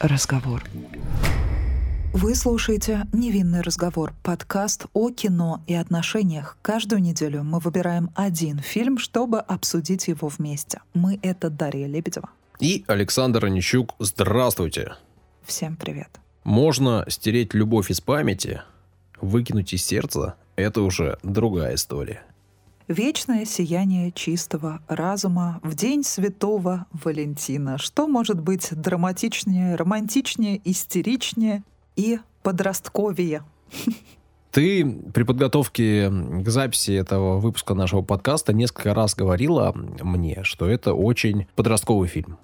разговор. Вы слушаете «Невинный разговор» — подкаст о кино и отношениях. Каждую неделю мы выбираем один фильм, чтобы обсудить его вместе. Мы — это Дарья Лебедева. И Александр Онищук. Здравствуйте. Всем привет. Можно стереть любовь из памяти, выкинуть из сердца — это уже другая история. Вечное сияние чистого разума в день святого Валентина. Что может быть драматичнее, романтичнее, истеричнее и подростковее? Ты при подготовке к записи этого выпуска нашего подкаста несколько раз говорила мне, что это очень подростковый фильм.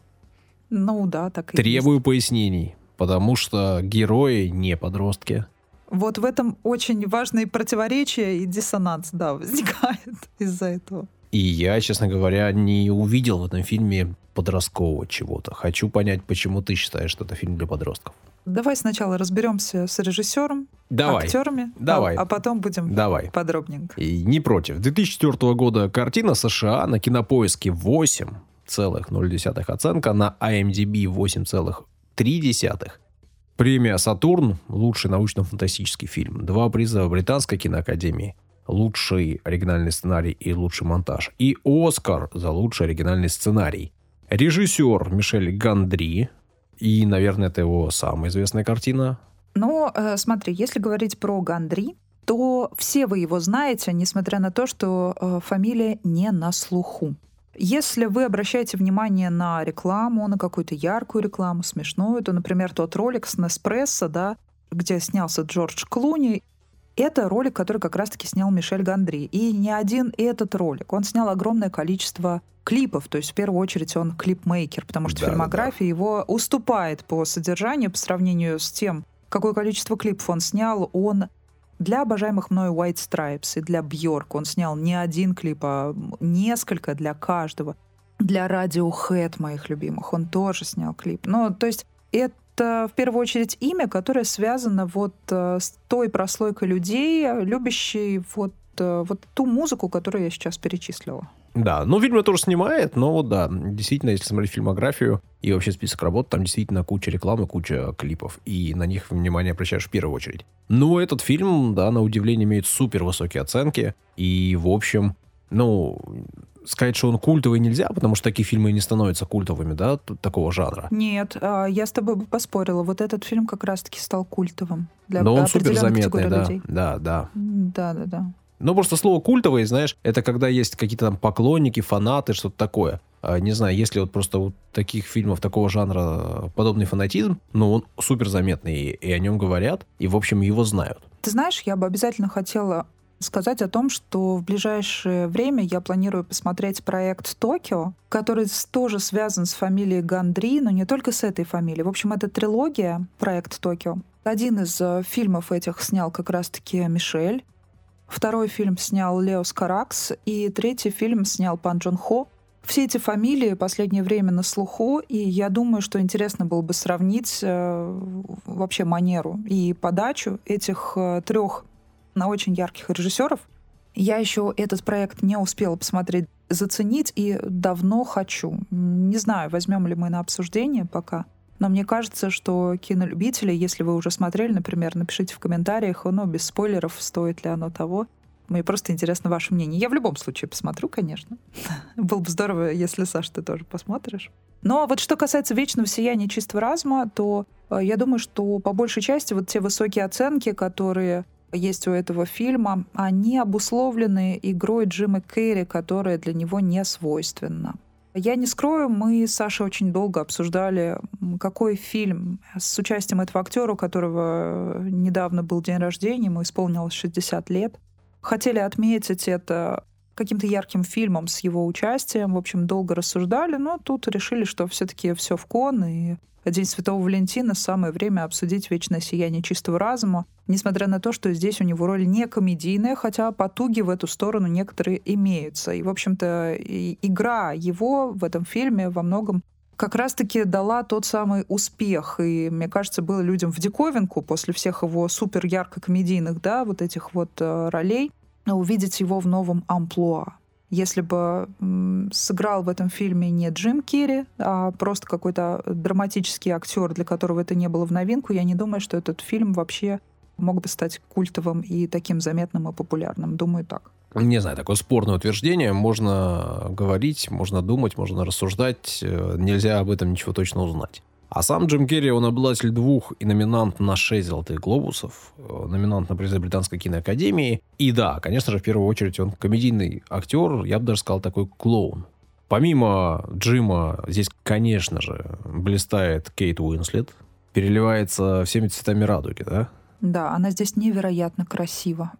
Ну да, так и Требую есть. пояснений, потому что герои не подростки. Вот в этом очень важные противоречия и диссонанс, да, возникает из-за этого. И я, честно говоря, не увидел в этом фильме подросткового чего-то. Хочу понять, почему ты считаешь, что это фильм для подростков. Давай сначала разберемся с режиссером, Давай. актерами, Давай. а, а потом будем Давай. подробненько. И не против. 2004 года картина США на кинопоиске 8,0 оценка, на IMDb 8,3. Премия «Сатурн» — лучший научно-фантастический фильм. Два приза Британской киноакадемии. Лучший оригинальный сценарий и лучший монтаж. И «Оскар» за лучший оригинальный сценарий. Режиссер Мишель Гандри. И, наверное, это его самая известная картина. Но э, смотри, если говорить про Гандри, то все вы его знаете, несмотря на то, что э, фамилия не на слуху. Если вы обращаете внимание на рекламу, на какую-то яркую рекламу, смешную, то, например, тот ролик с Неспрессо, да, где снялся Джордж Клуни, это ролик, который как раз-таки снял Мишель Гандри. И не один этот ролик. Он снял огромное количество клипов, то есть в первую очередь он клипмейкер, потому что Да, да, фильмография его уступает по содержанию по сравнению с тем, какое количество клипов он снял. Он для обожаемых мною White Stripes и для Бьорк он снял не один клип, а несколько для каждого. Для Radiohead, моих любимых, он тоже снял клип. Ну, то есть это в первую очередь имя, которое связано вот э, с той прослойкой людей, любящей вот, э, вот ту музыку, которую я сейчас перечислила. Да, ну фильм тоже снимает, но вот да, действительно, если смотреть фильмографию и вообще список работ, там действительно куча рекламы, куча клипов, и на них внимание обращаешь в первую очередь. Но этот фильм, да, на удивление имеет супер высокие оценки, и в общем, ну, сказать, что он культовый нельзя, потому что такие фильмы не становятся культовыми, да, такого жанра. Нет, а, я с тобой бы поспорила. Вот этот фильм как раз-таки стал культовым для Но он супер заметный, да, людей. да, да. Да, да, да. Ну, просто слово культовый, знаешь, это когда есть какие-то там поклонники, фанаты, что-то такое. А, Не знаю, если вот просто вот таких фильмов такого жанра э, подобный фанатизм, ну, он супер заметный, и, о нем говорят, и, в общем, его знают. Ты знаешь, я бы обязательно хотела сказать о том, что в ближайшее время я планирую посмотреть проект «Токио», который тоже связан с фамилией Гандри, но не только с этой фамилией. В общем, это трилогия «Проект Токио». Один из э, фильмов этих снял как раз-таки Мишель. Второй фильм снял Лео Скаракс. И третий фильм снял Пан Джон Хо. Все эти фамилии последнее время на слуху, и я думаю, что интересно было бы сравнить э, вообще манеру и подачу этих э, трех на очень ярких режиссеров. Я еще этот проект не успела посмотреть, заценить и давно хочу. Не знаю, возьмем ли мы на обсуждение пока. Но мне кажется, что кинолюбители, если вы уже смотрели, например, напишите в комментариях, ну, без спойлеров, стоит ли оно того. Мне просто интересно ваше мнение. Я в любом случае посмотрю, конечно. Было бы здорово, если, Саш, ты тоже посмотришь. Но вот что касается вечного сияния чистого разума, то э, я думаю, что по большей части вот те высокие оценки, которые есть у этого фильма, они обусловлены игрой Джима Керри, которая для него не свойственна. Я не скрою, мы с Сашей очень долго обсуждали, какой фильм с участием этого актера, у которого э, недавно был день рождения, ему исполнилось 60 лет. Хотели отметить это каким-то ярким фильмом с его участием. В общем, долго рассуждали, но тут решили, что все-таки все в кон, и День Святого Валентина самое время обсудить вечное сияние чистого разума, несмотря на то, что здесь у него роль не комедийная, хотя потуги в эту сторону некоторые имеются. И, в общем-то, игра его в этом фильме во многом как раз-таки дала тот самый успех. И, мне кажется, было людям в диковинку после всех его супер ярко комедийных, да, вот этих вот э, ролей, увидеть его в новом амплуа. Если бы сыграл в этом фильме не Джим Керри, а просто какой-то драматический актер, для которого это не было в новинку, я не думаю, что этот фильм вообще мог бы стать культовым и таким заметным и популярным. Думаю, так. Не знаю, такое спорное утверждение. Можно говорить, можно думать, можно рассуждать. Э, нельзя об этом ничего точно узнать. А сам Джим Керри, он обладатель двух и номинант на шесть золотых глобусов, э, номинант на призы Британской киноакадемии. И да, конечно же, в первую очередь он комедийный актер, я бы даже сказал, такой клоун. Помимо Джима, здесь, конечно же, блистает Кейт Уинслет, переливается всеми цветами радуги, да? Да, она здесь невероятно красива.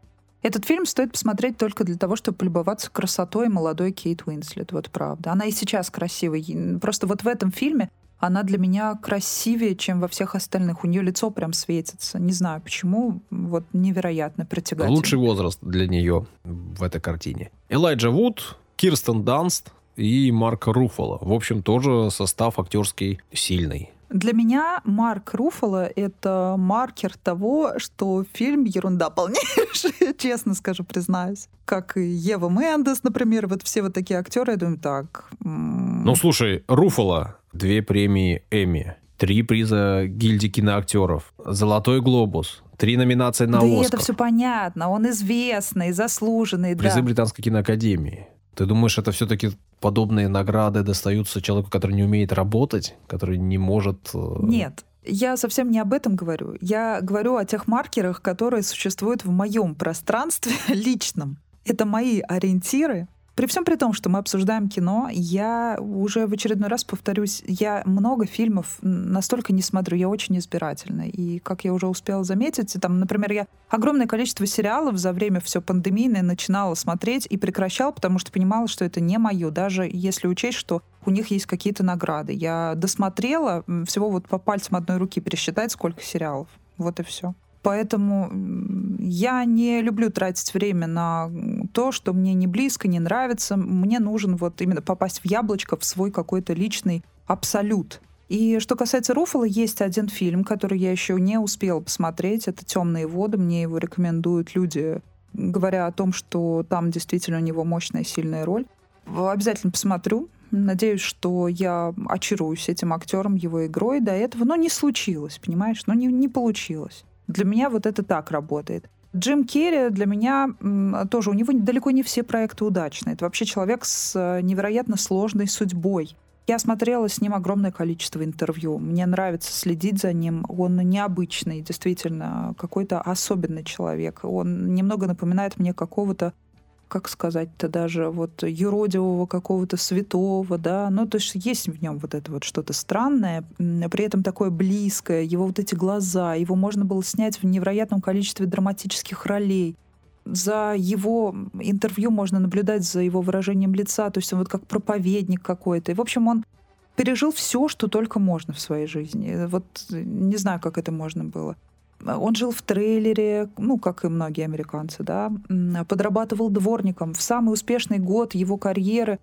Этот фильм стоит посмотреть только для того, чтобы полюбоваться красотой молодой Кейт Уинслет, вот правда. Она и сейчас красивая. Просто вот в этом фильме она для меня красивее, чем во всех остальных. У нее лицо прям светится. Не знаю почему, вот невероятно притягательно. Лучший возраст для нее в этой картине. Элайджа Вуд, Кирстен Данст и Марк Руфало. В общем, тоже состав актерский сильный. Для меня Марк Руфало — это маркер того, что фильм ерунда полнейшая, честно скажу, признаюсь. Как и Ева Мендес, например, вот все вот такие актеры, я думаю, так... Ну, слушай, Руфало две премии Эмми, три приза гильдии киноактеров, Золотой глобус, три номинации на да Оскар. это все понятно, он известный, заслуженный, Призы да. Британской киноакадемии. Ты думаешь, это все-таки подобные награды достаются человеку, который не умеет работать, который не может... Э, Нет, я совсем не об этом говорю. Я говорю о тех маркерах, которые существуют в моем пространстве личном. Это мои ориентиры, при всем при том, что мы обсуждаем кино, я уже в очередной раз повторюсь, я много фильмов настолько не смотрю, я очень избирательна. И, как я уже успела заметить, там, например, я огромное количество сериалов за время все пандемийное начинала смотреть и прекращала, потому что понимала, что это не мое, даже если учесть, что у них есть какие-то награды. Я досмотрела всего вот по пальцам одной руки пересчитать, сколько сериалов. Вот и все. Поэтому я не люблю тратить время на то, что мне не близко, не нравится. Мне нужен вот именно попасть в яблочко, в свой какой-то личный абсолют. И что касается Руфала, есть один фильм, который я еще не успела посмотреть. Это «Темные воды». Мне его рекомендуют люди, говоря о том, что там действительно у него мощная, сильная роль. Обязательно посмотрю. Надеюсь, что я очаруюсь этим актером, его игрой до этого. Но не случилось, понимаешь? Но не, не получилось. Для меня вот это так работает. Джим Керри для меня тоже, у него далеко не все проекты удачные. Это вообще человек с э, невероятно сложной судьбой. Я смотрела с ним огромное количество интервью. Мне нравится следить за ним. Он необычный, действительно, какой-то особенный человек. Он немного напоминает мне какого-то как сказать-то даже, вот юродивого какого-то святого, да, ну, то есть есть в нем вот это вот что-то странное, при этом такое близкое, его вот эти глаза, его можно было снять в невероятном количестве драматических ролей. За его интервью можно наблюдать за его выражением лица, то есть он вот как проповедник какой-то. И, в общем, он пережил все, что только можно в своей жизни. Вот не знаю, как это можно было. Он жил в трейлере, ну, как и многие американцы, да, подрабатывал дворником. В самый успешный год его карьеры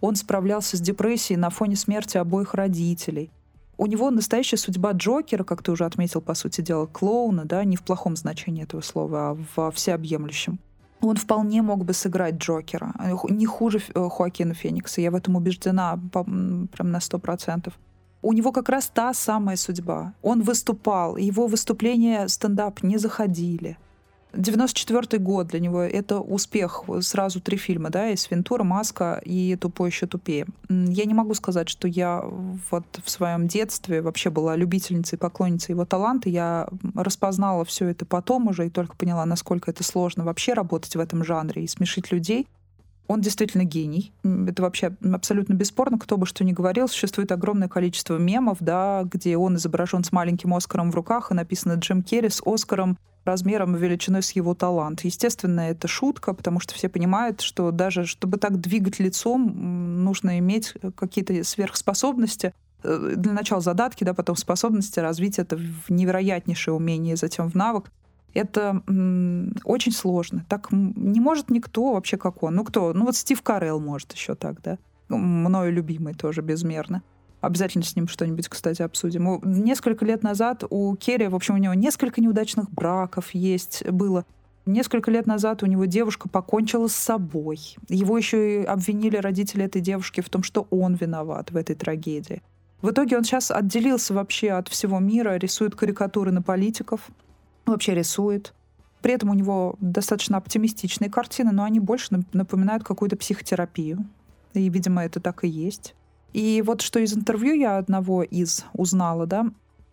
он справлялся с депрессией на фоне смерти обоих родителей. У него настоящая судьба Джокера, как ты уже отметил, по сути дела, клоуна, да, не в плохом значении этого слова, а во всеобъемлющем. Он вполне мог бы сыграть Джокера, не хуже э, Хоакина Феникса, я в этом убеждена прям на сто процентов у него как раз та самая судьба. Он выступал, его выступления стендап не заходили. 94 год для него — это успех. Сразу три фильма, да, из «Вентура», «Маска» и «Тупой еще тупее». Я не могу сказать, что я вот в своем детстве вообще была любительницей, поклонницей его таланта. Я распознала все это потом уже и только поняла, насколько это сложно вообще работать в этом жанре и смешить людей. Он действительно гений. Это вообще абсолютно бесспорно. Кто бы что ни говорил, существует огромное количество мемов, да, где он изображен с маленьким Оскаром в руках, и написано Джим Керри с Оскаром размером и величиной с его талант. Естественно, это шутка, потому что все понимают, что даже чтобы так двигать лицом, нужно иметь какие-то сверхспособности. Э, для начала задатки, да, потом способности развить это в невероятнейшее умение, затем в навык. Это очень сложно. Так не может никто вообще, как он. Ну кто? Ну вот Стив Карелл может еще так, да? Мною любимый тоже безмерно. Обязательно с ним что-нибудь, кстати, обсудим. Несколько лет назад у Керри, в общем, у него несколько неудачных браков есть, было. Несколько лет назад у него девушка покончила с собой. Его еще и обвинили родители этой девушки в том, что он виноват в этой трагедии. В итоге он сейчас отделился вообще от всего мира, рисует карикатуры на политиков, вообще рисует. При этом у него достаточно оптимистичные картины, но они больше напоминают какую-то психотерапию. И, видимо, это так и есть. И вот что из интервью я одного из узнала, да,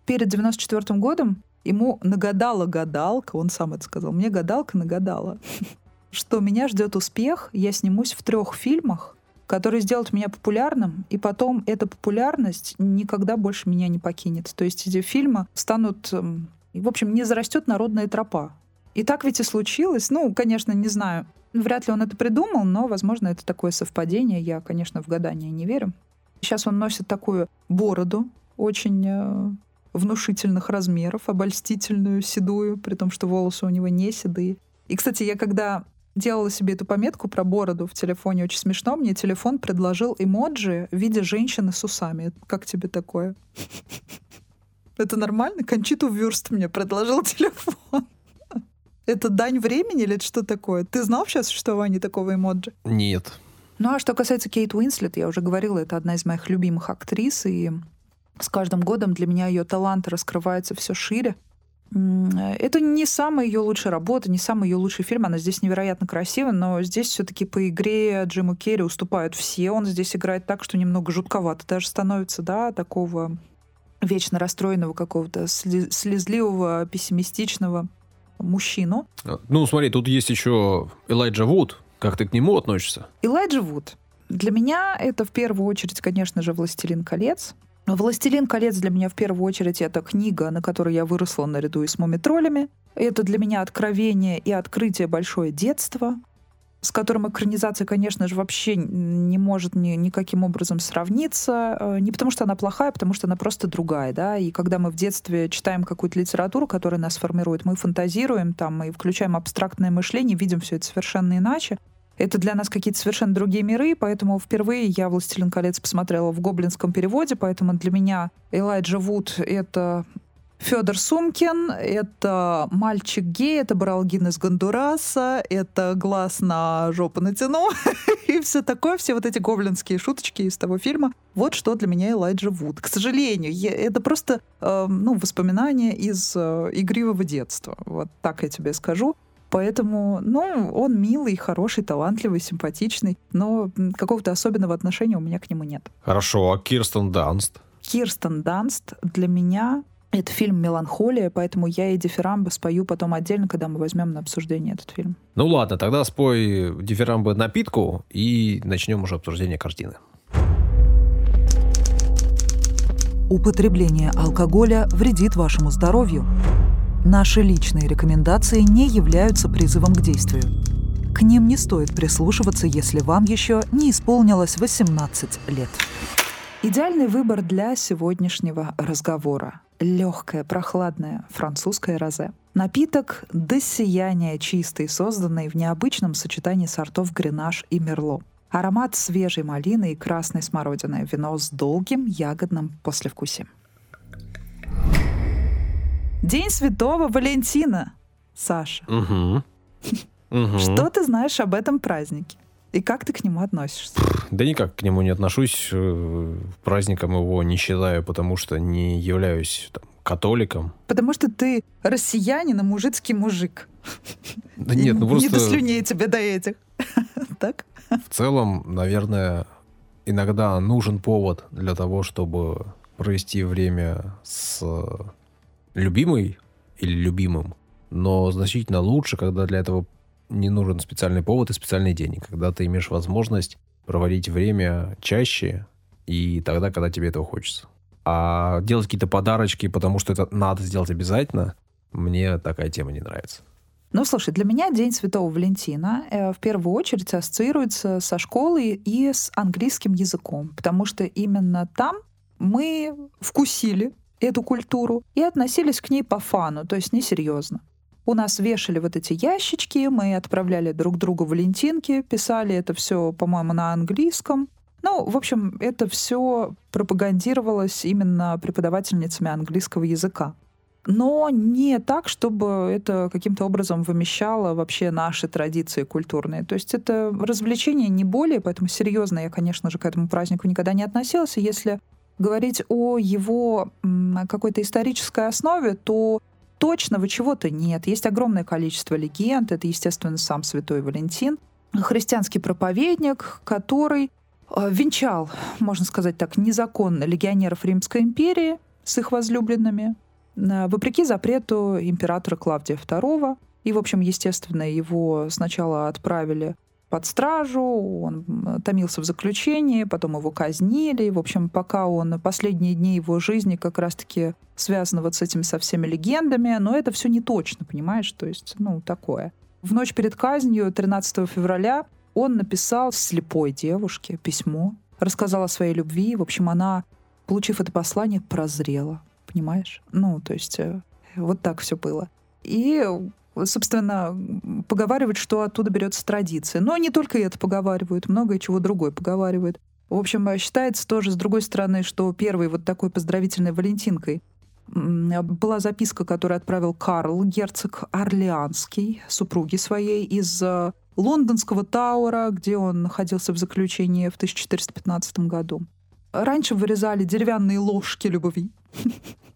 перед 94 годом ему нагадала гадалка, он сам это сказал, мне гадалка нагадала, что меня ждет успех, я снимусь в трех фильмах, которые сделают меня популярным, и потом эта популярность никогда больше меня не покинет. То есть эти фильмы станут, эм, в общем, не зарастет народная тропа. И так ведь и случилось. Ну, конечно, не знаю. Вряд ли он это придумал, но, возможно, это такое совпадение. Я, конечно, в гадание не верю. Сейчас он носит такую бороду, очень э, внушительных размеров, обольстительную, седую, при том, что волосы у него не седые. И, кстати, я когда делала себе эту пометку про бороду в телефоне, очень смешно, мне телефон предложил эмоджи в виде женщины с усами. Как тебе такое? Это нормально? Кончиту Вюрст мне предложил телефон. Это дань времени или что такое? Ты знал сейчас о существовании такого эмоджи? Нет. Ну а что касается Кейт Уинслет, я уже говорила, это одна из моих любимых актрис, и с каждым годом для меня ее талант раскрывается все шире. Это не самая ее лучшая работа, не самый ее лучший фильм. Она здесь невероятно красивая, но здесь все-таки по игре Джиму Керри уступают все. Он здесь играет так, что немного жутковато даже становится, да, такого вечно расстроенного какого-то слезливого, пессимистичного мужчину. Ну, смотри, тут есть еще Элайджа Вуд. Как ты к нему относишься? Элайджа Вуд. Для меня это в первую очередь, конечно же, «Властелин колец». «Властелин колец» для меня в первую очередь это книга, на которой я выросла наряду и с мумитроллями. Это для меня откровение и открытие большое детства с которым экранизация, конечно же, вообще не может ни, никаким образом сравниться. Э, не потому, что она плохая, а потому что она просто другая. Да? И когда мы в детстве читаем какую-то литературу, которая нас формирует, мы фантазируем, там, мы включаем абстрактное мышление, видим все это совершенно иначе. Это для нас какие-то совершенно другие миры, поэтому впервые я «Властелин колец» посмотрела в гоблинском переводе, поэтому для меня Элайджа Вуд — это Федор Сумкин, это мальчик гей, это Баралгин из Гондураса, это глаз на жопу натяну и все такое, все вот эти гоблинские шуточки из того фильма. Вот что для меня Элайджа Вуд. К сожалению, я, это просто э, ну, воспоминания из э, игривого детства. Вот так я тебе скажу. Поэтому, ну, он милый, хороший, талантливый, симпатичный, но какого-то особенного отношения у меня к нему нет. Хорошо, а Кирстен Данст? Кирстен Данст для меня это фильм «Меланхолия», поэтому я и дифирамбы спою потом отдельно, когда мы возьмем на обсуждение этот фильм. Ну ладно, тогда спой дифирамбы напитку и начнем уже обсуждение картины. Употребление алкоголя вредит вашему здоровью. Наши личные рекомендации не являются призывом к действию. К ним не стоит прислушиваться, если вам еще не исполнилось 18 лет. Идеальный выбор для сегодняшнего разговора легкое, прохладное французское розе. Напиток до сияния чистый, созданный в необычном сочетании сортов гренаж и мерло. Аромат свежей малины и красной смородины. Вино с долгим ягодным послевкусием. День Святого Валентина, Саша. Угу. Угу. Что ты знаешь об этом празднике? И как ты к нему относишься? Да никак к нему не отношусь. Э, праздником его не считаю, потому что не являюсь там, католиком. Потому что ты россиянин, а мужицкий мужик. Да нет, ну просто... Не до слюней тебе до этих. Так? В целом, наверное, иногда нужен повод для того, чтобы провести время с любимой или любимым. Но значительно лучше, когда для этого не нужен специальный повод и специальный день. Когда ты имеешь возможность проводить время чаще и тогда, когда тебе этого хочется. А делать какие-то подарочки, потому что это надо сделать обязательно, мне такая тема не нравится. Ну, слушай, для меня День Святого Валентина э, в первую очередь ассоциируется со школой и с английским языком, потому что именно там мы вкусили эту культуру и относились к ней по фану, то есть несерьезно. У нас вешали вот эти ящички, мы отправляли друг другу валентинки, писали это все, по-моему, на английском. Ну, в общем, это все пропагандировалось именно преподавательницами английского языка. но не так, чтобы это каким-то образом вымещало вообще наши традиции культурные. То есть это развлечение не более, поэтому серьезно я, конечно же, к этому празднику никогда не относился. Если говорить о его какой-то исторической основе, то точного чего-то нет. Есть огромное количество легенд. Это, естественно, сам святой Валентин, христианский проповедник, который э, венчал, можно сказать так, незаконно легионеров Римской империи с их возлюбленными, вопреки запрету императора Клавдия II. И, в общем, естественно, его сначала отправили под стражу, он томился в заключении, потом его казнили. В общем, пока он последние дни его жизни как раз-таки связаны вот с этими со всеми легендами, но это все не точно, понимаешь? То есть, ну, такое. В ночь перед казнью, 13 февраля, он написал слепой девушке письмо, рассказал о своей любви. В общем, она, получив это послание, прозрела понимаешь? Ну, то есть э, вот так все было. И собственно, поговаривают, что оттуда берется традиция. Но не только это поговаривают, многое чего другое поговаривают. В общем, э, считается тоже, с другой стороны, что первой вот такой поздравительной Валентинкой была записка, которую отправил Карл, герцог Орлеанский, супруги своей, из э, лондонского Таура, где он находился в заключении в 1415 году. Раньше вырезали деревянные ложки любви.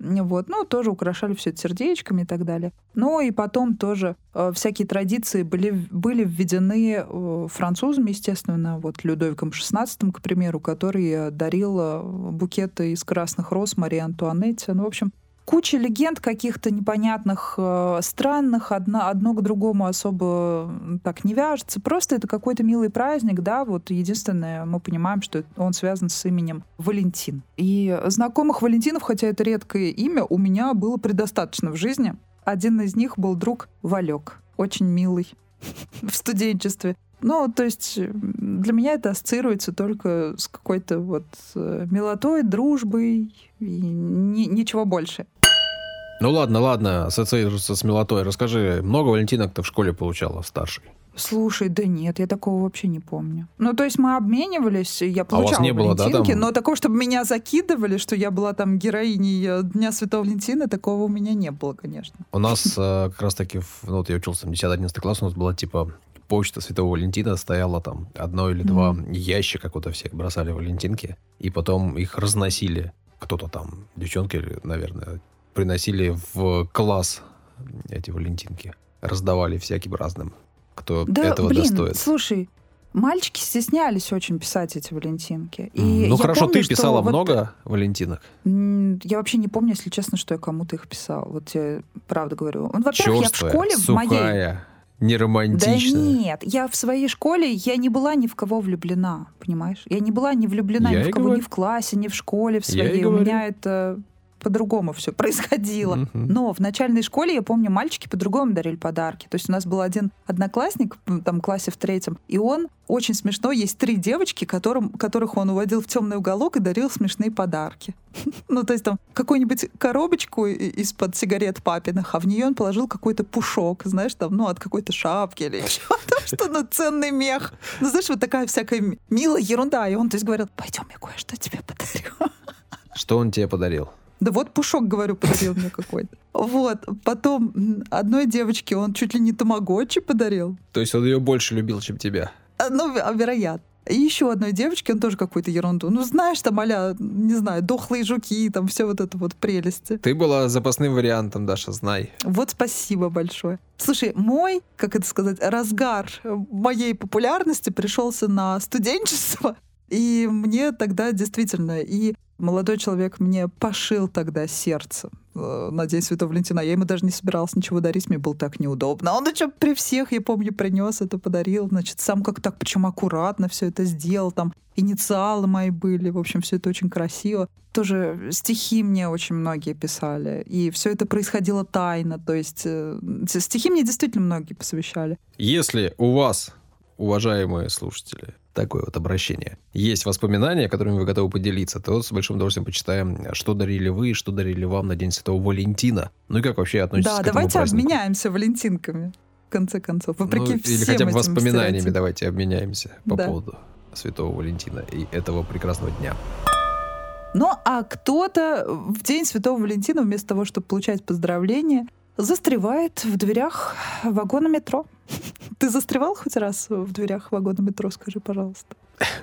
Вот, ну, тоже украшали все это сердечками и так далее. Ну, и потом тоже э, всякие традиции были, были введены э, французами, естественно, вот Людовиком XVI, к примеру, который дарил э, букеты из красных роз Марии Антуанетте. Ну, в общем, куча легенд каких-то непонятных, э, странных, одно, одно к другому особо так не вяжется. Просто это какой-то милый праздник, да, вот единственное, мы понимаем, что он связан с именем Валентин. И знакомых Валентинов, хотя это редкое имя, у меня было предостаточно в жизни. Один из них был друг Валек, очень милый в студенчестве. Ну, то есть для меня это ассоциируется только с какой-то вот э, милотой, дружбой и ни, ничего больше. Ну ладно, ладно, ассоциируется с милотой. Расскажи, много валентинок ты в школе получала старшей? Слушай, да нет, я такого вообще не помню. Ну, то есть мы обменивались, я получала а у вас не было, да, там... но такого, чтобы меня закидывали, что я была там героиней э, Дня Святого Валентина, такого у меня не было, конечно. У нас э, как раз-таки, ну, вот я учился в 10-11 класс, у нас была типа почта Святого Валентина стояла там одно или два mm-hmm. ящика, куда все бросали валентинки, и потом их разносили. Кто-то там, девчонки, наверное, приносили в класс эти валентинки. Раздавали всяким разным, кто да, этого блин, достоит. слушай, мальчики стеснялись очень писать эти валентинки. И ну хорошо, помню, ты писала вот много валентинок? Я вообще не помню, если честно, что я кому-то их писала. Вот я правда говорю. Ну, во-первых, я в школе сухая. в моей не романтично. Да нет, я в своей школе, я не была ни в кого влюблена, понимаешь? Я не была не влюблена я ни в кого, говорю. ни в классе, ни в школе в своей. У меня это по-другому все происходило. Мгм. Но в начальной школе, я помню, мальчики по-другому дарили подарки. То есть у нас был один одноклассник, там, классе в третьем, и он очень смешно. Есть три девочки, которым, которых он уводил в темный уголок и дарил смешные подарки. Ну, то есть там какую-нибудь коробочку из-под сигарет папиных, а в нее он положил какой-то пушок, знаешь, там, ну, от какой-то шапки или чего-то, что, ну, ценный мех. Ну, знаешь, вот такая всякая милая ерунда. И он, то есть, говорил, пойдем, я кое-что тебе подарю. Что он тебе подарил? Да вот пушок, говорю, подарил мне какой-то. Вот. Потом одной девочке он чуть ли не тамагочи подарил. То есть он ее больше любил, чем тебя? А, Ну, ве- вероятно. И еще одной девочке он тоже какую-то ерунду. Ну, знаешь, там а не знаю, дохлые жуки, там все вот это вот прелести. Ты была запасным вариантом, Даша, знай. Вот спасибо большое. Слушай, мой, как это сказать, разгар моей популярности пришелся на студенчество. И мне тогда действительно, и молодой человек мне пошил тогда сердце э, на День Святого Валентина. Я ему даже не собиралась ничего дарить, мне было так неудобно. А Он еще при всех, я помню, принес это, подарил. Значит, сам как так, причем аккуратно все это сделал. Там инициалы мои были. В общем, все это очень красиво. Тоже стихи мне очень многие писали. И все это происходило тайно. То есть э, стихи мне действительно многие посвящали. Если у вас, уважаемые слушатели, такое вот обращение, есть воспоминания, которыми вы готовы поделиться, то с большим удовольствием почитаем, что дарили вы, что дарили вам на День Святого Валентина. Ну и как вообще относитесь Да, к этому давайте празднику? обменяемся валентинками. В конце концов, вопреки Ну, всем или хотя бы воспоминаниями стереотипам. давайте обменяемся по Да. поводу Святого Валентина и этого прекрасного дня. Ну, а кто-то в День Святого Валентина вместо того, чтобы получать поздравления, застревает в дверях вагона метро. Ты застревал хоть раз в дверях вагона метро, скажи, пожалуйста?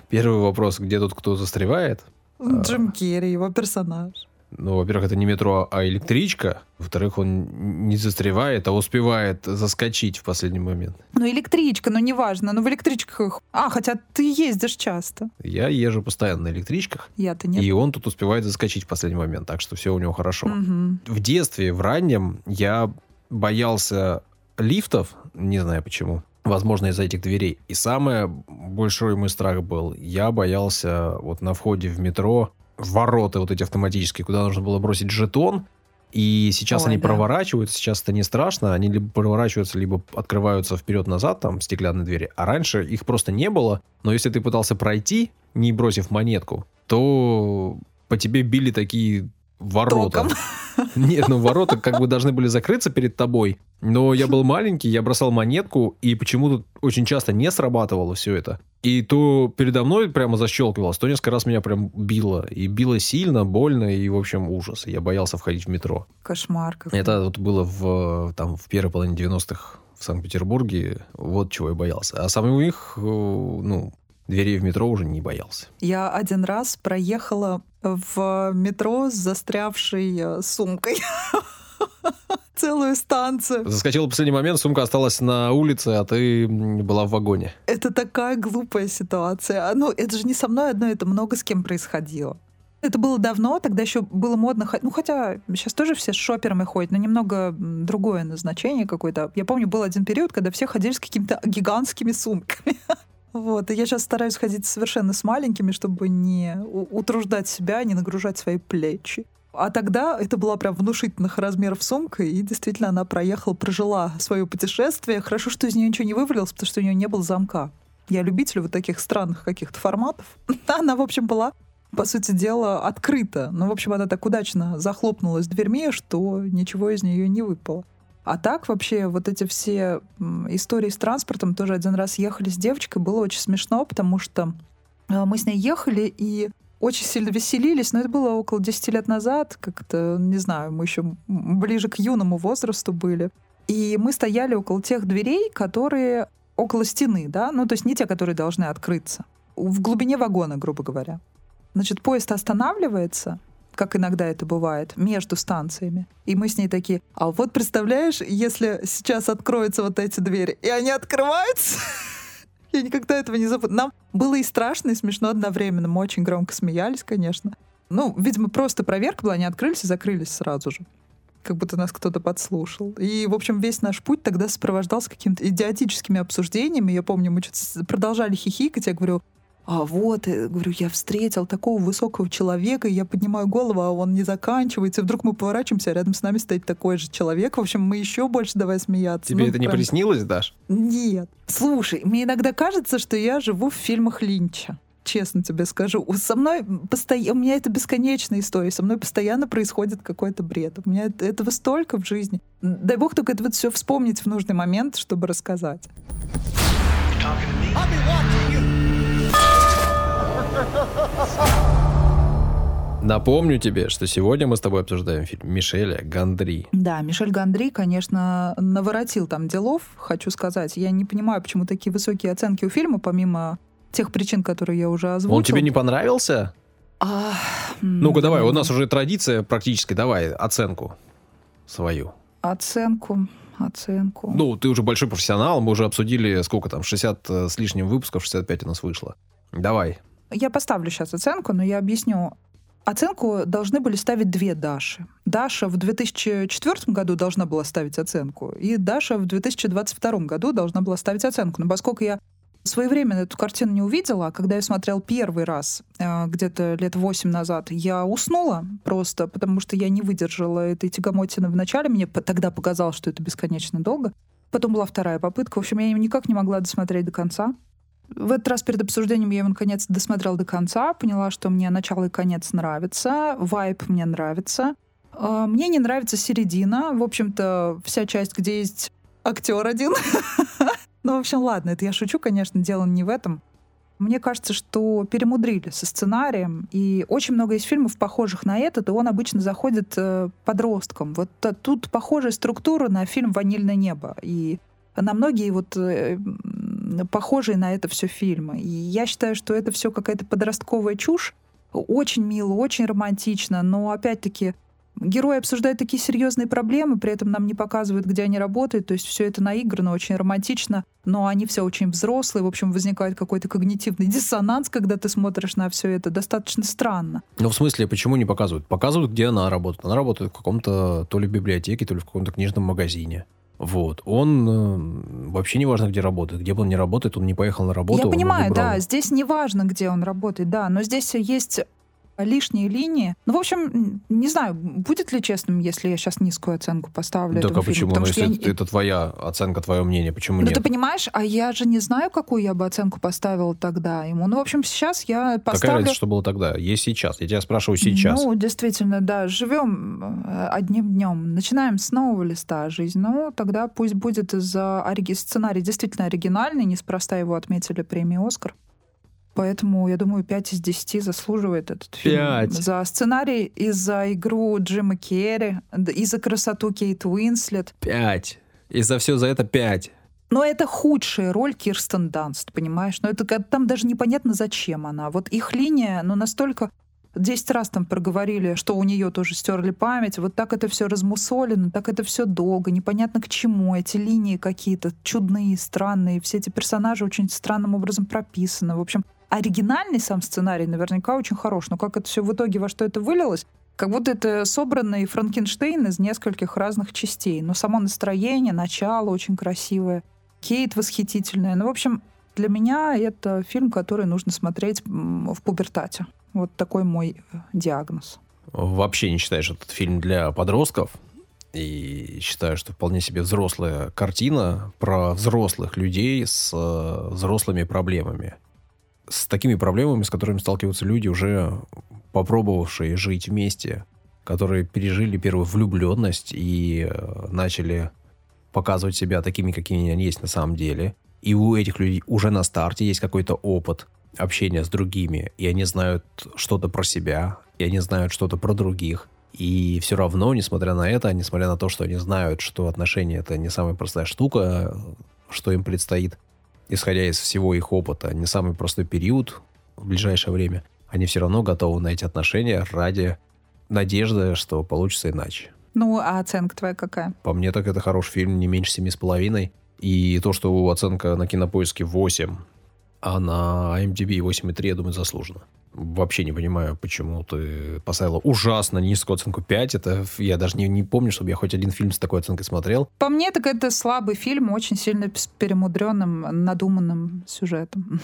Первый вопрос, где тут кто застревает? Джим Керри, его персонаж. Ну, во-первых, это не метро, а электричка. Во-вторых, он не застревает, а успевает заскочить в последний момент. Ну, электричка, ну, неважно. Ну, в электричках... А, хотя ты ездишь часто. Я езжу постоянно на электричках. Я-то нет. И он тут успевает заскочить в последний момент, так что все у него хорошо. Мгм. В детстве, в раннем, я боялся лифтов, не знаю почему. Возможно, из-за этих дверей. И самый большой мой страх был, я боялся вот на входе в метро ворота вот эти автоматические, куда нужно было бросить жетон, и сейчас Ой, они да. проворачиваются, сейчас это не страшно, они либо проворачиваются, либо открываются вперед-назад, там, стеклянные двери, а раньше их просто не было, но если ты пытался пройти, не бросив монетку, то по тебе били такие ворота. Током. Нет, ну ворота как бы должны были закрыться перед тобой, но я был маленький, я бросал монетку, и почему-то очень часто не срабатывало все это. И то передо мной прямо защелкивалось, то несколько раз меня прям било. И било сильно, больно, и, в общем, ужас. Я боялся входить в метро. Кошмар. какой. Это вот было в, там, в первой половине 90-х в Санкт-Петербурге. Вот чего я боялся. А самих, э, ну, дверей в метро уже не боялся. Я один раз проехала в метро с застрявшей э, сумкой. Целую станцию. Заскочил в последний момент, сумка осталась на улице, а ты была в вагоне. Это такая глупая ситуация. А, Ну, это же не со мной одно, это много с кем происходило. Это было давно, тогда еще было модно, ну хотя сейчас тоже все с шоперами ходят, но немного другое назначение какое-то. Я помню, был один период, когда все ходили с какими-то гигантскими сумками. Вот, и я сейчас стараюсь ходить совершенно с маленькими, чтобы не утруждать себя, не нагружать свои плечи. А тогда это была прям внушительных размеров сумка, и действительно она проехала, прожила свое путешествие. Хорошо, что из нее ничего не вывалилось, потому что у нее не было замка. Я любитель вот таких странных каких-то форматов. Она, в общем, была, по сути дела, открыта. Но, в общем, она так удачно захлопнулась дверьми, что ничего из нее не выпало. А так вообще вот эти все истории с транспортом тоже один раз ехали с девочкой, было очень смешно, потому что э, мы с ней ехали и очень сильно веселились, но это было около 10 лет назад, как-то, не знаю, мы еще ближе к юному возрасту были. И мы стояли около тех дверей, которые около стены, да, ну то есть не те, которые должны открыться, в глубине вагона, грубо говоря. Значит, поезд останавливается, как иногда это бывает, между станциями. И мы с ней такие, а вот представляешь, если сейчас откроются вот эти двери, и они открываются, я никогда этого не забуду. Нам было и страшно, и смешно одновременно. Мы очень громко смеялись, конечно. Ну, видимо, просто проверка была, они открылись и закрылись сразу же. Как будто нас кто-то подслушал. И, в общем, весь наш путь тогда сопровождался какими-то идиотическими обсуждениями. Я помню, мы что-то продолжали хихикать. Я говорю, а вот, э, говорю, я встретил такого высокого человека, и я поднимаю голову, а он не заканчивается. И вдруг мы поворачиваемся, а рядом с нами стоит такой же человек. В общем, мы еще больше давай смеяться. Тебе Ну, это не прям- приснилось, Даш? нет. Слушай, мне иногда кажется, что я живу в фильмах Линча. Честно тебе скажу. Со мной постоянно... У меня это бесконечная история. Со мной постоянно происходит какой-то бред. У меня это- этого столько в жизни. Дай бог только это вот все вспомнить в нужный момент, чтобы рассказать. Напомню тебе, что сегодня мы с тобой обсуждаем фильм Мишеля Гандри. Да, Мишель Гандри, конечно, наворотил там делов, хочу сказать. Я не понимаю, почему такие высокие оценки у фильма, помимо тех причин, которые я уже озвучил. Он тебе не понравился? А, Ну-ка, давай, у нас уже традиция практически. Давай оценку свою. Оценку, оценку. Ну, ты уже большой профессионал, мы уже обсудили, сколько там, 60 с лишним выпусков, 65 у нас вышло. Давай. Я поставлю сейчас оценку, но я объясню. Оценку должны были ставить две Даши. Даша в 2004 году должна была ставить оценку, и Даша в 2022 году должна была ставить оценку. Но поскольку я своевременно эту картину не увидела, а когда я смотрел первый раз, э, где-то лет восемь назад, я уснула просто, потому что я не выдержала этой тягомотины в начале. Мне тогда показалось, что это бесконечно долго. Потом была вторая попытка. В общем, я никак не могла досмотреть до конца. В этот раз перед обсуждением я его наконец досмотрела до конца, поняла, что мне начало и конец нравится, вайп мне нравится. А, Мне не нравится середина. В общем-то, вся часть, где есть актер один. Ну, в общем, ладно, это я шучу, конечно, дело не в этом. Мне кажется, что перемудрили со сценарием, и очень много есть фильмов, похожих на этот, и он обычно заходит э, подросткам. Вот тут похожая структура на фильм «Ванильное небо», и на многие вот э, похожие на это все фильмы. И я считаю, что это все какая-то подростковая чушь, очень мило, очень романтично, но опять-таки Герои обсуждают такие серьезные проблемы, при этом нам не показывают, где они работают. То есть все это наиграно, очень романтично, но они все очень взрослые. В общем, возникает какой-то когнитивный диссонанс, когда ты смотришь на все это. Достаточно странно. Ну, в смысле, почему не показывают? Показывают, где она работает. Она работает в каком-то то ли библиотеке, то ли в каком-то книжном магазине. Вот. Он э, вообще не важно, где работает. Где бы он не работает, он не поехал на работу. Я понимаю, да, здесь не важно, где он работает, да, но здесь есть лишние линии. Ну, в общем, не знаю, будет ли честным, если я сейчас низкую оценку поставлю Так а почему? Фильму, ну, если я... это твоя оценка, твое мнение, почему ну, нет? ты понимаешь, а я же не знаю, какую я бы оценку поставила тогда ему. Ну, в общем, сейчас я поставлю... Какая разница, что было тогда? Есть сейчас. Я тебя спрашиваю сейчас. Ну, действительно, да. Живем э, одним днем. Начинаем с нового листа жизнь. Ну, тогда пусть будет из-за ориги... сценарий действительно оригинальный. Неспроста его отметили премии «Оскар». Поэтому, я думаю, 5 из 10 заслуживает этот фильм. 5. За сценарий и за игру Джима Керри, и за красоту Кейт Уинслет. 5. И за все за это 5. Но это худшая роль Кирстен Данст, понимаешь? Но это там даже непонятно, зачем она. Вот их линия, ну, настолько 10 раз там проговорили, что у нее тоже стерли память. Вот так это все размусолено, так это все долго, непонятно к чему. Эти линии какие-то чудные, странные, все эти персонажи очень странным образом прописаны. В общем, оригинальный сам сценарий наверняка очень хорош, но как это все в итоге во что это вылилось, как будто это собранный Франкенштейн из нескольких разных частей. Но само настроение, начало очень красивое, Кейт восхитительная. Ну, в общем, для меня это фильм, который нужно смотреть в пубертате. Вот такой мой э, диагноз. Вообще не считаешь этот фильм для подростков? И считаю, что вполне себе взрослая картина про взрослых людей с э, взрослыми проблемами с такими проблемами, с которыми сталкиваются люди, уже попробовавшие жить вместе, которые пережили первую влюбленность и э, начали показывать себя такими, какими они есть на самом деле. И у этих людей уже на старте есть какой-то опыт общения с другими, и они знают что-то про себя, и они знают что-то про других. И все равно, несмотря на это, несмотря на то, что они знают, что отношения это не самая простая штука, что им предстоит исходя из всего их опыта, не самый простой период в ближайшее время, они все равно готовы на эти отношения ради надежды, что получится иначе. Ну, а оценка твоя какая? По мне так это хороший фильм, не меньше семи с половиной. И то, что оценка на кинопоиске 8, а на IMDb 8,3, я думаю, заслуженно. Вообще не понимаю, почему ты поставила ужасно низкую оценку 5. Это я даже не, не помню, чтобы я хоть один фильм с такой оценкой смотрел. По мне, так это слабый фильм, очень сильно с перемудренным, надуманным сюжетом.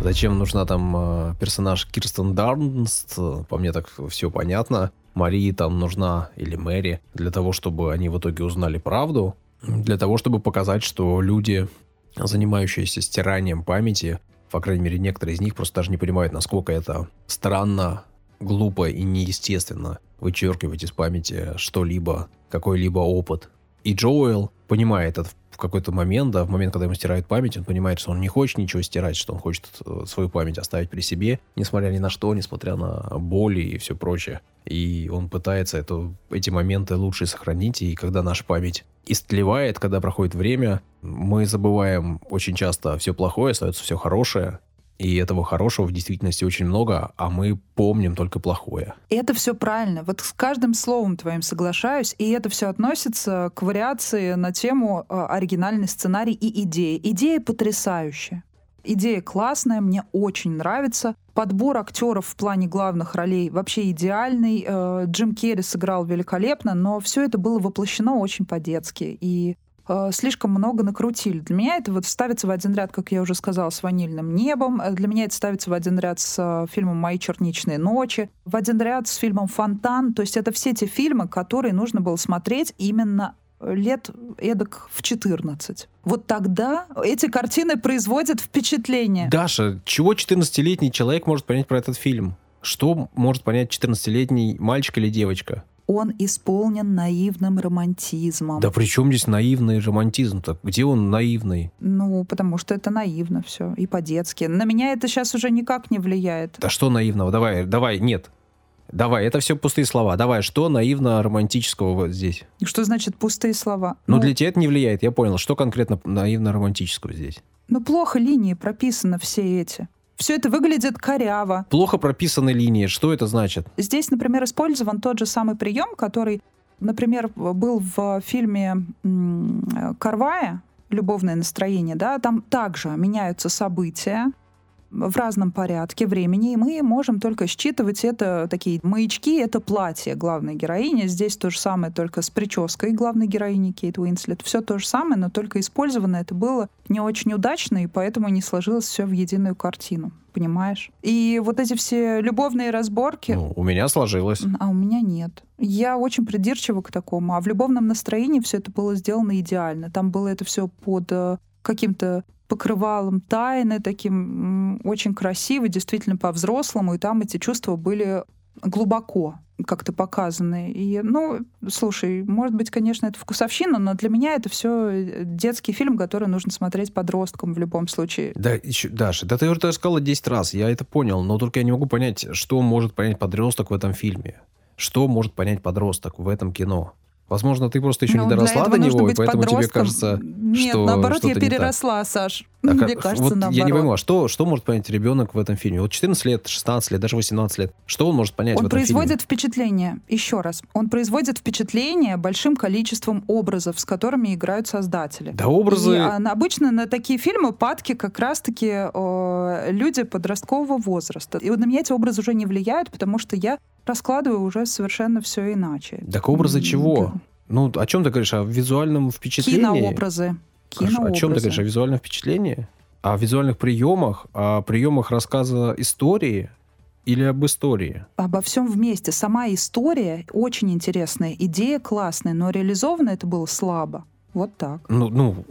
Зачем нужна там э, персонаж Кирстен Дарнст? По мне так все понятно. Марии там нужна, или Мэри, для того, чтобы они в итоге узнали правду. Для того, чтобы показать, что люди, занимающиеся стиранием памяти, по крайней мере, некоторые из них просто даже не понимают, насколько это странно, глупо и неестественно вычеркивать из памяти что-либо, какой-либо опыт. И Джоэл понимает это в какой-то момент, да, в момент, когда ему стирают память, он понимает, что он не хочет ничего стирать, что он хочет э, свою память оставить при себе, несмотря ни на что, несмотря на боли и все прочее. И он пытается это, эти моменты лучше сохранить, и когда наша память истлевает, когда проходит время, мы забываем очень часто все плохое, остается все хорошее, и этого хорошего в действительности очень много, а мы помним только плохое. Это все правильно. Вот с каждым словом твоим соглашаюсь, и это все относится к вариации на тему э, оригинальный сценарий и идеи. Идея потрясающая. Идея классная, мне очень нравится. Подбор актеров в плане главных ролей вообще идеальный. Э, Джим Керри сыграл великолепно, но все это было воплощено очень по-детски. И э, слишком много накрутили. Для меня это вот ставится в один ряд, как я уже сказала, с «Ванильным небом». Э, для меня это ставится в один ряд с э, фильмом «Мои черничные ночи», в один ряд с фильмом «Фонтан». То есть это все те фильмы, которые нужно было смотреть именно лет эдак в 14. Вот тогда эти картины производят впечатление. Даша, чего 14-летний человек может понять про этот фильм? Что может понять 14-летний мальчик или девочка? Он исполнен наивным романтизмом. Да при чем здесь наивный романтизм-то? Где он наивный? Ну, потому что это наивно все и по-детски. На меня это сейчас уже никак не влияет. Да что наивного? Давай, давай, нет. Давай, это все пустые слова. Давай, что наивно-романтического вот здесь? Что значит пустые слова? Ну, ну, для тебя это не влияет, я понял. Что конкретно наивно-романтического здесь? Ну, плохо линии прописаны все эти. Все это выглядит коряво. Плохо прописаны линии. Что это значит? Здесь, например, использован тот же самый прием, который, например, был в фильме Карвая «Любовное настроение». Да? Там также меняются события, в разном порядке времени, и мы можем только считывать это, такие маячки, это платье главной героини. Здесь то же самое, только с прической главной героини Кейт Уинслет. Все то же самое, но только использовано это было не очень удачно, и поэтому не сложилось все в единую картину понимаешь? И вот эти все любовные разборки... Ну, у меня сложилось. А у меня нет. Я очень придирчива к такому. А в любовном настроении все это было сделано идеально. Там было это все под э, каким-то покрывалом тайны, таким очень красиво, действительно по-взрослому, и там эти чувства были глубоко как-то показаны. И, ну, слушай, может быть, конечно, это вкусовщина, но для меня это все детский фильм, который нужно смотреть подросткам в любом случае. Да, еще, Даша, да ты уже сказала 10 раз, я это понял, но только я не могу понять, что может понять подросток в этом фильме. Что может понять подросток в этом кино? Возможно, ты просто еще ну, не доросла до него, и поэтому подростком. тебе кажется, Нет, что наоборот, я переросла, Саш. А Мне кажется, вот наоборот. Я не а что, что может понять ребенок в этом фильме? Вот 14 лет, 16 лет, даже 18 лет. Что он может понять он в этом производит фильме? впечатление, еще раз, он производит впечатление большим количеством образов, с которыми играют создатели. Да, образы... И, а, обычно на такие фильмы падки как раз-таки э, люди подросткового возраста. И вот на меня эти образы уже не влияют, потому что я раскладываю уже совершенно все иначе. Так образы чего? Ну, о чем ты говоришь? О визуальном впечатлении? Кинообразы. Кинообразы. О чем ты говоришь? О визуальном впечатлении? О визуальных приемах? О приемах рассказа истории? Или об истории? Обо всем вместе. Сама история очень интересная, идея классная, но реализовано это было слабо. Вот так. Ну, ну,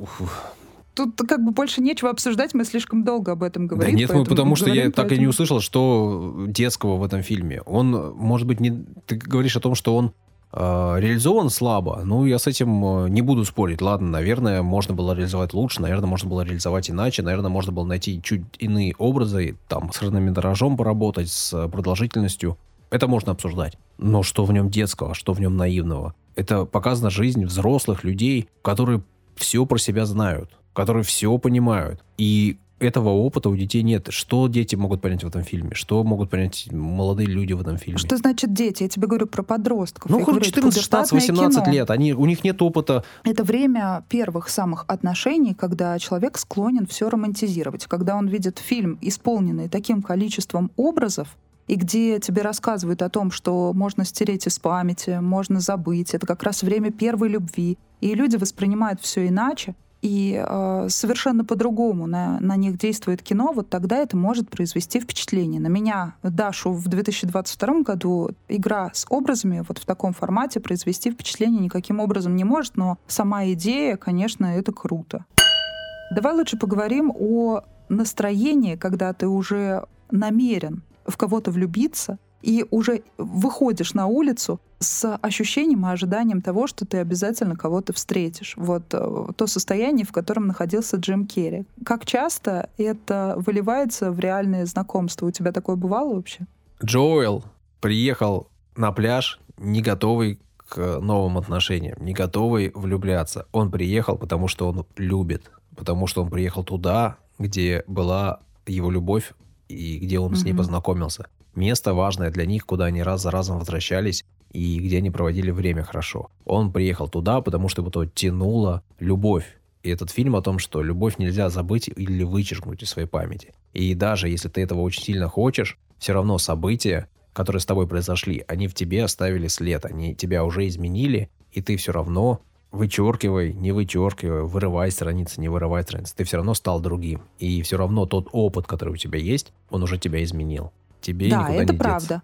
тут как бы больше нечего обсуждать, мы слишком долго об этом говорим. Да нет, мы, потому что я так и не услышал, что детского в этом фильме. Он, может быть, не... Ты говоришь о том, что он Э, реализован слабо. Ну, я с этим э, не буду спорить. Ладно, наверное, можно было реализовать лучше, наверное, можно было реализовать иначе, наверное, можно было найти чуть иные образы, там, с хронометражом поработать, с продолжительностью. Это можно обсуждать. Но что в нем детского, что в нем наивного? Это показана жизнь взрослых людей, которые все про себя знают, которые все понимают. И этого опыта у детей нет. Что дети могут понять в этом фильме? Что могут понять молодые люди в этом фильме? Что значит дети? Я тебе говорю про подростков. Ну, хоть 14, 16, 18 кино. лет. Они, у них нет опыта. Это время первых самых отношений, когда человек склонен все романтизировать. Когда он видит фильм, исполненный таким количеством образов, и где тебе рассказывают о том, что можно стереть из памяти, можно забыть. Это как раз время первой любви. И люди воспринимают все иначе и э, совершенно по-другому на, на них действует кино, вот тогда это может произвести впечатление. На меня, Дашу, в 2022 году игра с образами вот в таком формате произвести впечатление никаким образом не может, но сама идея, конечно, это круто. Давай лучше поговорим о настроении, когда ты уже намерен в кого-то влюбиться, и уже выходишь на улицу с ощущением и ожиданием того, что ты обязательно кого-то встретишь. Вот э, то состояние, в котором находился Джим Керри. Как часто это выливается в реальные знакомства? У тебя такое бывало вообще? Джоэл приехал на пляж не готовый к новым отношениям, не готовый влюбляться. Он приехал, потому что он любит, потому что он приехал туда, где была его любовь и где он mm-hmm. с ней познакомился место важное для них, куда они раз за разом возвращались и где они проводили время хорошо. Он приехал туда, потому что его то тянула любовь. И этот фильм о том, что любовь нельзя забыть или вычеркнуть из своей памяти. И даже если ты этого очень сильно хочешь, все равно события, которые с тобой произошли, они в тебе оставили след, они тебя уже изменили, и ты все равно вычеркивай, не вычеркивай, вырывай страницы, не вырывай страницы, ты все равно стал другим. И все равно тот опыт, который у тебя есть, он уже тебя изменил тебе да, никуда это не правда. Деться.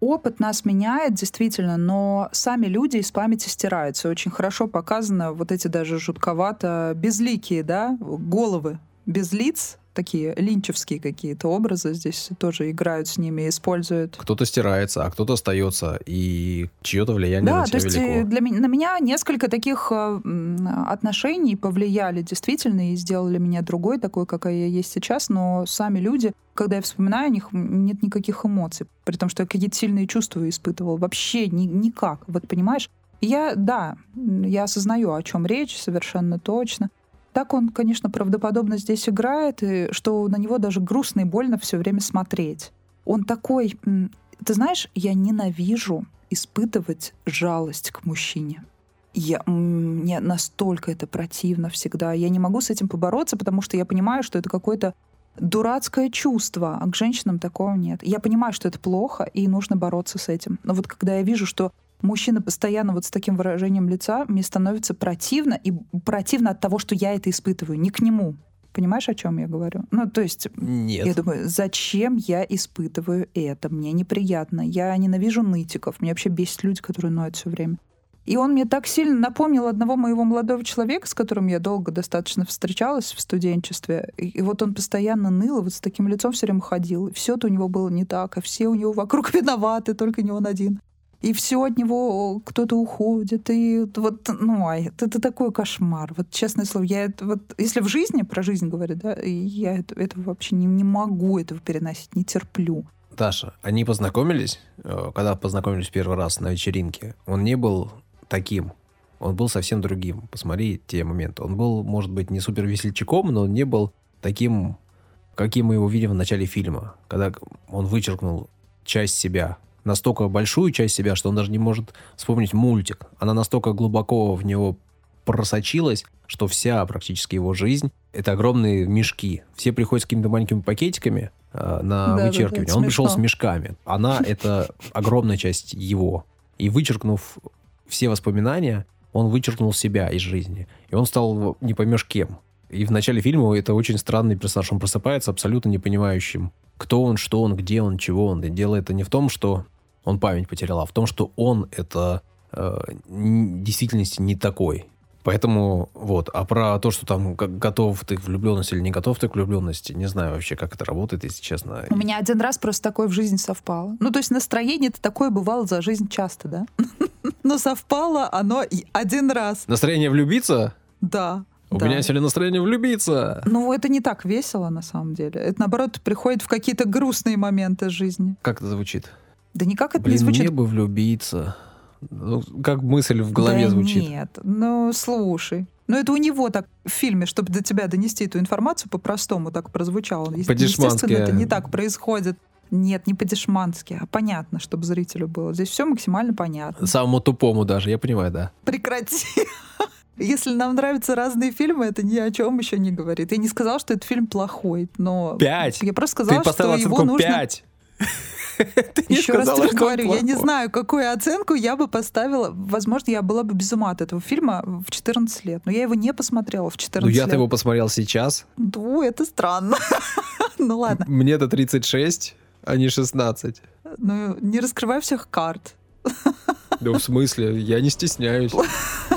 Опыт нас меняет, действительно, но сами люди из памяти стираются. Очень хорошо показано вот эти даже жутковато безликие, да, головы без лиц, такие линчевские какие-то образы здесь тоже играют с ними, используют. Кто-то стирается, а кто-то остается, и чье-то влияние да, на тебя то есть велико. э, для меня, на меня несколько таких э, отношений повлияли действительно и сделали меня другой, такой, какая я есть сейчас, но сами люди, когда я вспоминаю о них, нет никаких эмоций, при том, что я какие-то сильные чувства испытывала. Вообще ни, никак, вот понимаешь? Я, да, я осознаю, о чем речь, совершенно точно. Так он, конечно, правдоподобно здесь играет, и что на него даже грустно и больно все время смотреть. Он такой... Ты знаешь, я ненавижу испытывать жалость к мужчине. Я, мне настолько это противно всегда. Я не могу с этим побороться, потому что я понимаю, что это какое-то дурацкое чувство, а к женщинам такого нет. Я понимаю, что это плохо, и нужно бороться с этим. Но вот когда я вижу, что мужчина постоянно вот с таким выражением лица, мне становится противно, и противно от того, что я это испытываю, не к нему. Понимаешь, о чем я говорю? Ну, то есть, Нет. я думаю, зачем я испытываю это? Мне неприятно. Я ненавижу нытиков. Меня вообще бесит люди, которые ноют все время. И он мне так сильно напомнил одного моего молодого человека, с которым я долго достаточно встречалась в студенчестве. И, вот он постоянно ныл, и вот с таким лицом все время ходил. Все-то у него было не так, а все у него вокруг виноваты, только не он один. И все от него кто-то уходит, и вот, ну, это, это такой кошмар. Вот честное слово, я это вот, если в жизни про жизнь говорю, да, я это, этого вообще не, не могу этого переносить, не терплю. Даша, они познакомились, э, когда познакомились первый раз на вечеринке, он не был таким. Он был совсем другим. Посмотри те моменты. Он был, может быть, не супер весельчаком, но он не был таким, каким мы его видим в начале фильма. Когда он вычеркнул часть себя, настолько большую часть себя, что он даже не может вспомнить мультик. Она настолько глубоко в него просочилась, что вся практически его жизнь — это огромные мешки. Все приходят с какими-то маленькими пакетиками э, на Да-да-да, вычеркивание. это Он пришел с мешками. Она — это огромная часть его. И вычеркнув все воспоминания, он вычеркнул себя из жизни. И он стал не поймешь кем. И в начале фильма это очень странный персонаж. Он просыпается абсолютно не понимающим, кто он, что он, где он, чего он. И дело это не в том, что он память потерял, а в том, что он это э, в действительности не такой. Поэтому вот, а про то, что там готов ты к влюбленности или не готов ты к влюбленности, не знаю вообще, как это работает, если честно. У меня один раз просто такое в жизни совпало. Ну, то есть настроение-то такое бывало за жизнь часто, да? Но совпало оно один раз. Настроение влюбиться? Да. У да. меня сегодня настроение влюбиться. Ну, это не так весело, на самом деле. Это, наоборот, приходит в какие-то грустные моменты жизни. Как это звучит? Да никак это Блин, не звучит. мне бы влюбиться. Ну, как мысль в голове да звучит. нет, ну, слушай. Ну, это у него так в фильме, чтобы до тебя донести эту информацию, по-простому так прозвучало. Естественно, это не так происходит. Нет, не по-дешмански, а понятно, чтобы зрителю было. Здесь все максимально понятно. Самому тупому даже, я понимаю, да. Прекрати. Если нам нравятся разные фильмы, это ни о чем еще не говорит. Я не сказала, что этот фильм плохой, но... Пять. Я просто сказала, Ты что его нужно... 5. Ты Еще раз тебе говорю, я не знаю, какую оценку я бы поставила. Возможно, я была бы без ума от этого фильма в 14 лет. Но я его не посмотрела в 14 Ну, лет. я-то его посмотрел сейчас. Ну, это странно. Ну ладно. Мне-то 36, а не 16. Ну, не раскрывай всех карт. Да в смысле? Я не стесняюсь.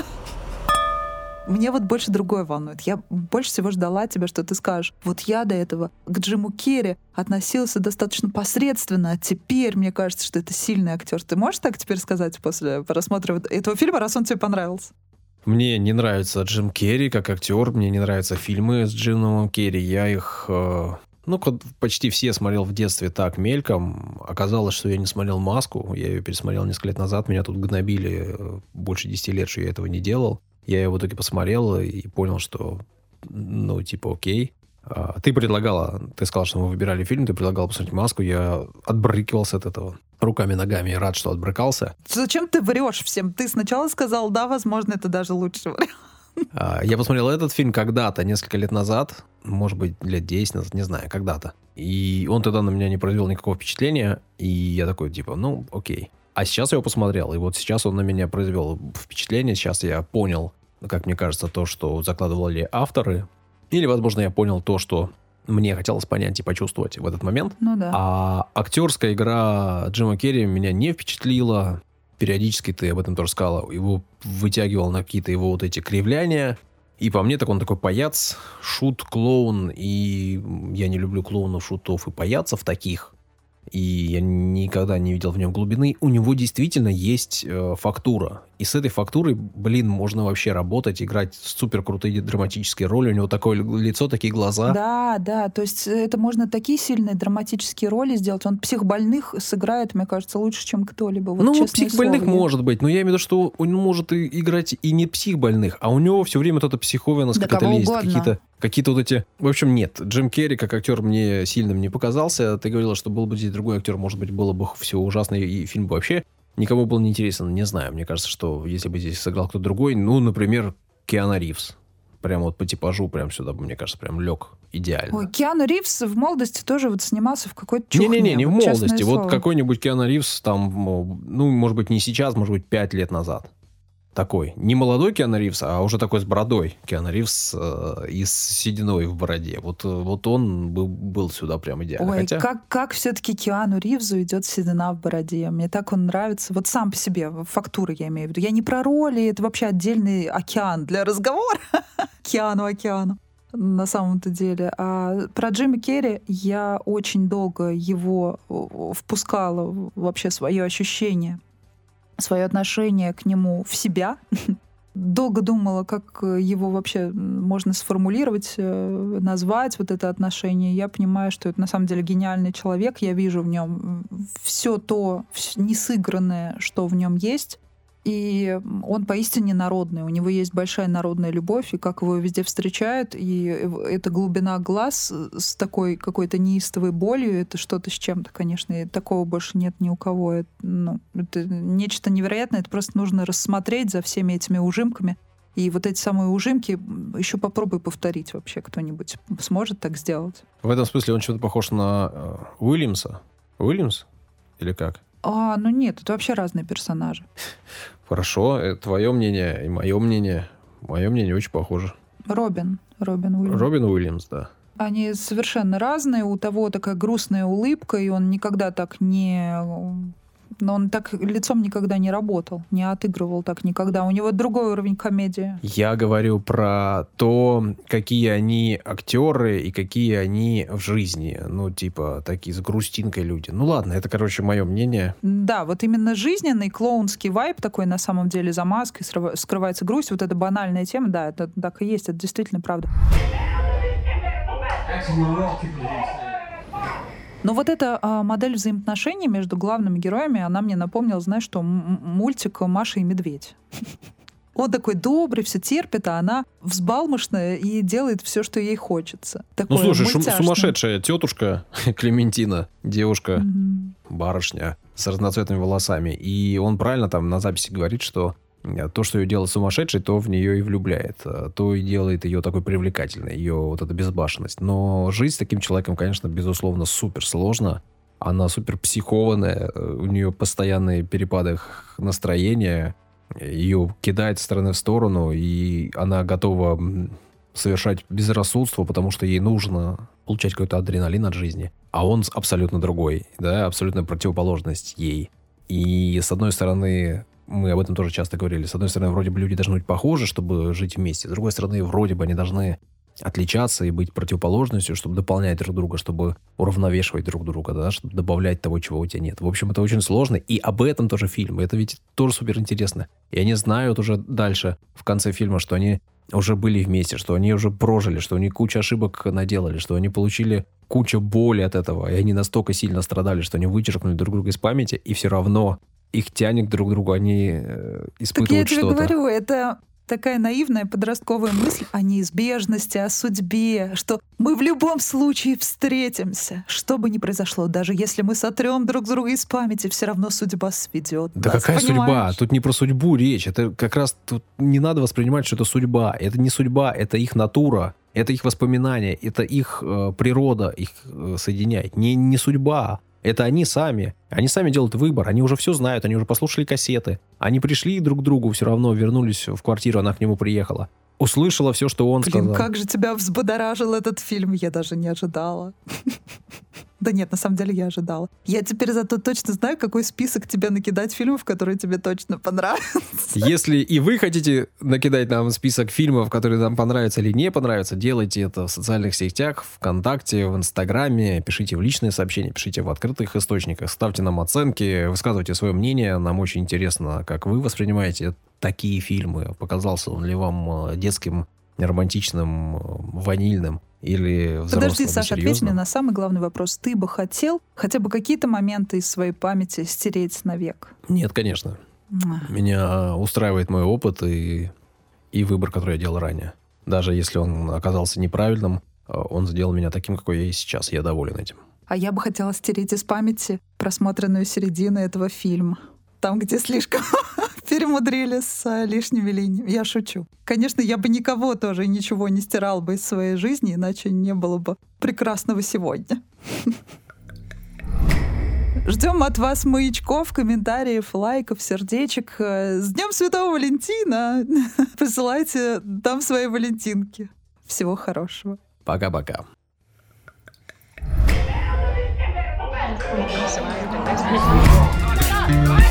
Мне вот больше другое волнует. Я больше всего ждала тебя, что ты скажешь. Вот я до этого к Джиму Керри относился достаточно посредственно, а теперь мне кажется, что это сильный актер. Ты можешь так теперь сказать после просмотра этого фильма, раз он тебе понравился? Мне не нравится Джим Керри как актер, мне не нравятся фильмы с Джимом Керри. Я их, э, ну, почти все смотрел в детстве так, мельком. Оказалось, что я не смотрел «Маску». Я ее пересмотрел несколько лет назад. Меня тут гнобили э, больше 10 лет, что я этого не делал. Я ее в итоге посмотрел и понял, что, ну, типа, окей. А, Ты предлагала, ты сказал, что мы выбирали фильм, ты предлагала посмотреть «Маску». Я отбрыкивался от этого руками-ногами. Я рад, что отбрыкался. Зачем ты врешь всем? Ты сначала сказал, да, возможно, это даже лучше вариант. А, Я посмотрел этот фильм когда-то, несколько лет назад, может быть, лет 10 назад, не знаю, когда-то. И он тогда на меня не произвел никакого впечатления, и я такой, типа, ну, окей. А сейчас я его посмотрел, и вот сейчас он на меня произвел впечатление, сейчас я понял, как мне кажется, то, что закладывали авторы, или, возможно, я понял то, что мне хотелось понять и почувствовать в этот момент. Ну да. А актерская игра Джима Керри меня не впечатлила. Периодически ты об этом тоже сказала. Его вытягивал на какие-то его вот эти кривляния. И по мне, так он такой паяц, шут, клоун. И я не люблю клоунов, шутов и паяцев таких и я никогда не видел в нем глубины, у него действительно есть э, фактура. И с этой фактурой, блин, можно вообще работать, играть супер крутые драматические роли. У него такое лицо, такие глаза. Да, да, то есть это можно такие сильные драматические роли сделать. Он психбольных сыграет, мне кажется, лучше, чем кто-либо. Вот, ну, психбольных слово, может быть, но я имею в виду, что он может и играть и не психбольных, а у него все время вот эта психовенность да какая-то лезет, какие-то какие-то вот эти... В общем, нет, Джим Керри как актер мне сильным не показался. Ты говорила, что был бы здесь другой актер, может быть, было бы все ужасно, и фильм бы вообще никому был не интересен. Не знаю, мне кажется, что если бы здесь сыграл кто-то другой, ну, например, Киана Ривз. Прям вот по типажу, прям сюда, мне кажется, прям лег идеально. Ой, Киану Ривз в молодости тоже вот снимался в какой-то чухне. Не-не-не, не в молодости. Вот какой-нибудь Киану Ривз там, ну, может быть, не сейчас, может быть, пять лет назад такой, не молодой Киану Ривз, а уже такой с бородой Киану Ривз э, и с сединой в бороде. Вот, э, вот он был, был сюда прям идеально. Ой, Хотя... как, как все-таки Киану Ривзу идет седина в бороде. Мне так он нравится. Вот сам по себе, фактуры я имею в виду. Я не про роли, это вообще отдельный океан для разговора. Киану океану на самом-то деле. А про Джимми Керри я очень долго его э, впускала вообще свое ощущение свое отношение к нему в себя. Долго думала, как его вообще можно сформулировать, э, назвать вот это отношение. Я понимаю, что это на самом деле гениальный человек. Я вижу в нем все то несыгранное, что в нем есть. И он поистине народный. У него есть большая народная любовь, и как его везде встречают, и эта глубина глаз с такой какой-то неистовой болью, это что-то с чем-то, конечно, и такого больше нет ни у кого. Это, ну, это нечто невероятное, это просто нужно рассмотреть за всеми этими ужимками. И вот эти самые ужимки еще попробуй повторить вообще кто-нибудь. Сможет так сделать? В этом смысле он что-то похож на э, Уильямса. Уильямс? Или как? А, ну нет, это вообще разные персонажи. Хорошо, это твое мнение и мое мнение. Мое мнение очень похоже. Робин. Робин Уильямс. Робин Уильямс, да. Они совершенно разные. У того такая грустная улыбка, и он никогда так не но он так лицом никогда не работал, не отыгрывал так никогда. У него другой уровень комедии. Я говорю про то, какие они актеры и какие они в жизни. Ну, типа, такие с грустинкой люди. Ну ладно, это, короче, мое мнение. Да, вот именно жизненный клоунский вайп такой на самом деле за маской скрывается грусть. Вот эта банальная тема, да, это так и есть, это действительно правда. Но вот эта а, модель взаимоотношений между главными героями, она мне напомнила, знаешь, что мультик «Маша и медведь». Он такой добрый, все терпит, а она взбалмошная и делает все, что ей хочется. Ну, Такое ну, слушай, мультяшное. сумасшедшая тетушка Клементина, девушка, угу. барышня с разноцветными волосами. И он правильно там на записи говорит, что то, что ее делает сумасшедшей, то в нее и влюбляет. Э, то и делает ее такой привлекательной, ее вот эта безбашенность. Но жить с таким человеком, конечно, безусловно, супер сложно. Она супер психованная, э, у нее постоянные перепады настроения, ее кидает с стороны в сторону, и она готова совершать безрассудство, потому что ей нужно получать какой-то адреналин от жизни. А он абсолютно другой, да, абсолютно противоположность ей. И с одной стороны, мы об этом тоже часто говорили. С одной стороны, вроде бы люди должны быть похожи, чтобы жить вместе. С другой стороны, вроде бы они должны отличаться и быть противоположностью, чтобы дополнять друг друга, чтобы уравновешивать друг друга, да, чтобы добавлять того, чего у тебя нет. В общем, это очень сложно, и об этом тоже фильм. Это ведь тоже супер интересно. И они знают уже дальше, в конце фильма, что они уже были вместе, что они уже прожили, что они кучу ошибок наделали, что они получили кучу боли от этого, и они настолько сильно страдали, что они вычеркнули друг друга из памяти, и все равно их тянет друг к другу, они э, испытывают что-то. Так я тебе говорю, это такая наивная подростковая мысль о неизбежности, о судьбе, что мы в любом случае встретимся, что бы ни произошло, даже если мы сотрем друг друга из памяти, все равно судьба сведет. Да нас, какая понимаешь? судьба? Тут не про судьбу речь. Это как раз тут не надо воспринимать, что это судьба. Это не судьба, это их натура. Это их воспоминания, это их э, природа их э, соединяет. Не, не судьба. Это они сами. Они сами делают выбор. Они уже все знают. Они уже послушали кассеты. Они пришли друг к другу все равно, вернулись в квартиру, она к нему приехала. Услышала все, что он Блин, сказал. как же тебя взбодоражил этот фильм, я даже не ожидала. Да нет, на самом деле я ожидала. Я теперь зато точно знаю, какой список тебе накидать фильмов, которые тебе точно понравятся. Если и вы хотите накидать нам список фильмов, которые нам понравятся или не понравятся, делайте это в социальных сетях, ВКонтакте, в Инстаграме, пишите в личные сообщения, пишите в открытых источниках, ставьте нам оценки, высказывайте свое мнение. Нам очень интересно, как вы воспринимаете такие фильмы. Показался он ли вам э, детским, романтичным, э, ванильным? или взрослым Подожди, Саша, ответь мне на самый главный вопрос. Ты бы хотел хотя бы какие-то моменты из своей памяти стереть навек? Нет, конечно. Меня устраивает мой опыт и, и выбор, который я делал ранее. Даже если он оказался неправильным, он сделал меня таким, какой я и сейчас. Я доволен этим. А я бы хотела стереть из памяти просмотренную середину этого фильма. Там, где слишком перемудрили с э, лишними линиями. Я шучу. Конечно, я бы никого тоже ничего не стирал бы из своей жизни, иначе не было бы прекрасного сегодня. Ждем от вас маячков, комментариев, лайков, сердечек. Э, с Днем Святого Валентина! Посылайте там свои валентинки. Всего хорошего. Пока-пока. Thank you.